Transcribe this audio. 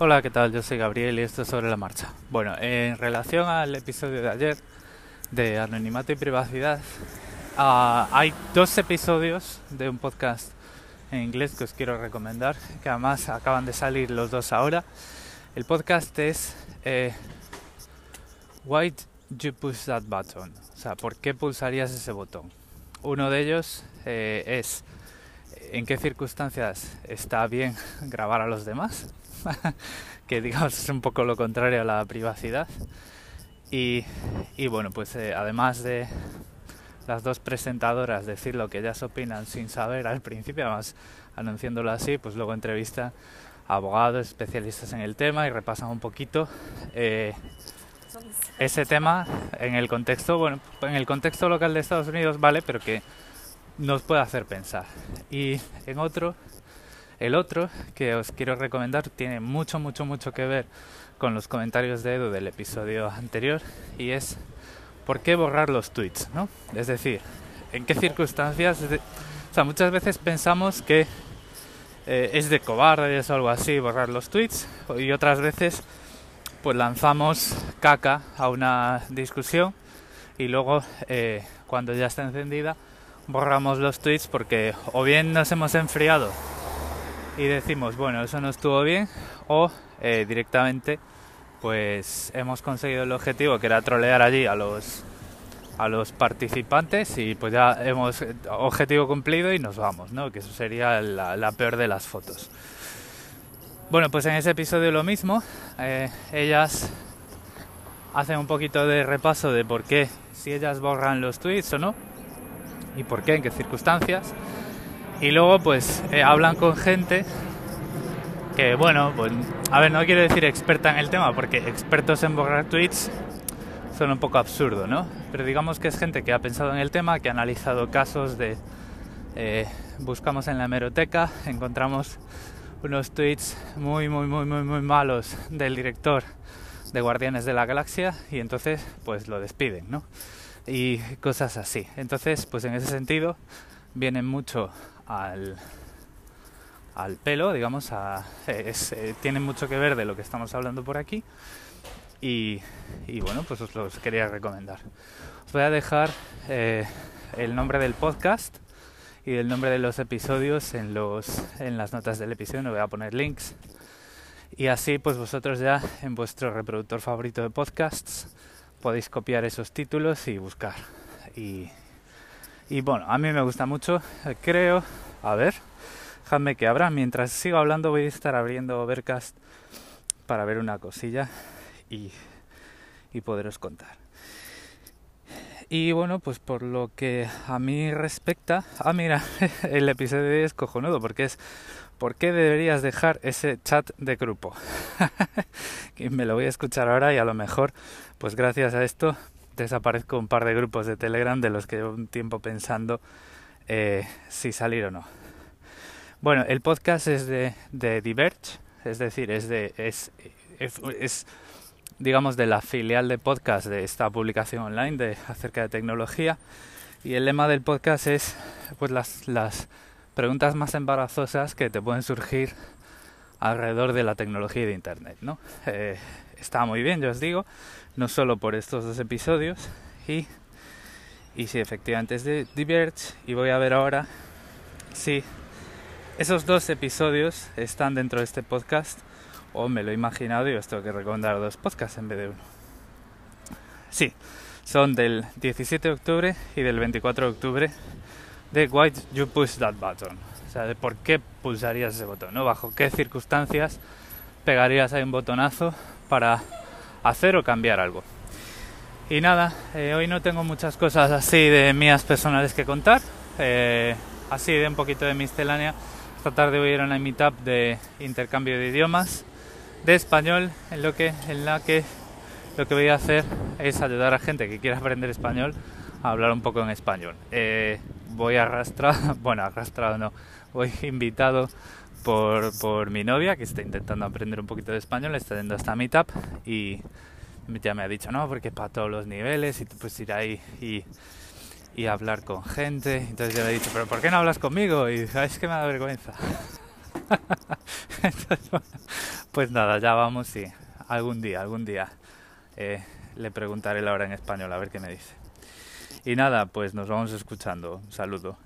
Hola, ¿qué tal? Yo soy Gabriel y esto es sobre la marcha. Bueno, en relación al episodio de ayer de anonimato y privacidad, uh, hay dos episodios de un podcast en inglés que os quiero recomendar, que además acaban de salir los dos ahora. El podcast es eh, Why you push that button? O sea, ¿por qué pulsarías ese botón? Uno de ellos eh, es en qué circunstancias está bien grabar a los demás que digamos es un poco lo contrario a la privacidad. Y, bueno, pues eh, además de las dos presentadoras decir lo que ellas opinan sin saber al principio, además anunciándolo así, pues luego entrevista a abogados, especialistas en el tema y repasan un poquito eh, ese tema en el contexto, bueno, en el contexto local de Estados Unidos, vale, pero que nos puede hacer pensar. Y en otro el otro que os quiero recomendar tiene mucho, mucho, mucho que ver con los comentarios de Edu del episodio anterior y es ¿por qué borrar los tweets? ¿no? Es decir, ¿en qué circunstancias? O sea, muchas veces pensamos que eh, es de cobardes o algo así borrar los tweets y otras veces pues lanzamos caca a una discusión y luego eh, cuando ya está encendida borramos los tweets porque o bien nos hemos enfriado y decimos, bueno, eso no estuvo bien, o eh, directamente pues hemos conseguido el objetivo que era trolear allí a los a los participantes y pues ya hemos objetivo cumplido y nos vamos, ¿no? Que eso sería la, peor de las fotos. Bueno, pues en ese episodio lo mismo, eh, ellas hacen un poquito de repaso de por qué, si ellas borran los tweets o no, y por qué, en qué circunstancias. Y luego pues eh, hablan con gente que bueno, pues a ver, no quiero decir experta en el tema porque expertos en borrar tweets son un poco absurdo, ¿no? Pero digamos que es gente que ha pensado en el tema, que ha analizado casos de... Eh, buscamos en la hemeroteca, encontramos unos tweets muy, muy, muy, muy, muy malos del director de Guardianes de la Galaxia y entonces pues lo despiden, ¿no? Y cosas así. Entonces, pues en ese sentido vienen mucho al, al pelo, digamos, a, eh, tiene mucho que ver de lo que estamos hablando por aquí y, bueno, pues os los quería recomendar. Os voy a dejar eh, el nombre del podcast y el nombre de los episodios en, los, en las notas del episodio, no voy a poner links. Y así pues vosotros ya en vuestro reproductor favorito de podcasts podéis copiar esos títulos y buscar. Y, y bueno, a mí me gusta mucho. Creo, a ver, déjame que abra. Mientras sigo hablando voy a estar abriendo Overcast para ver una cosilla y, y poderos contar. Y bueno, pues por lo que a mí respecta, ah mira, el episodio es cojonudo porque es ¿por qué deberías dejar ese chat de grupo? que me lo voy a escuchar ahora y a lo mejor, pues gracias a esto desaparezco un par de grupos de Telegram de los que llevo un tiempo pensando eh, si salir o no. Bueno, el podcast es de, de Diverge, es decir, es de es, es, digamos de la filial de podcast de esta publicación online de acerca de tecnología y el lema del podcast es pues las, las preguntas más embarazosas que te pueden surgir alrededor de la tecnología de internet, ¿no? Eh, está muy bien, yo os digo, no solo por estos dos episodios y y si efectivamente es de Diverge y voy a ver ahora si esos dos episodios están dentro de este podcast o me lo he imaginado y os tengo que recomendar dos podcasts en vez de uno. Sí, son del 17 de octubre y del 24 de octubre de Why You Push That Button. O sea, de por qué pulsarías ese botón, ¿no? Bajo qué circunstancias pegarías ahí un botonazo para hacer o cambiar algo. Y nada, eh, hoy no tengo muchas cosas así de mías personales que contar, eh, así de un poquito de miscelánea. Esta tarde voy a ir a una meetup de intercambio de idiomas de español, en lo que en la que lo que voy a hacer es ayudar a gente que quiera aprender español a hablar un poco en español. Eh, voy arrastrado, bueno, arrastrado no, voy invitado por, por mi novia que está intentando aprender un poquito de español, está yendo a esta meetup y ya me ha dicho, no, porque para todos los niveles y tú puedes ir ahí y, hablar con gente. Entonces yo le he dicho, pero ¿por qué no hablas conmigo? Y dice, es que me da vergüenza. pues nada, ya vamos y algún día, algún día eh, le preguntaré la hora en español a ver qué me dice. Y nada, pues nos vamos escuchando. Un saludo.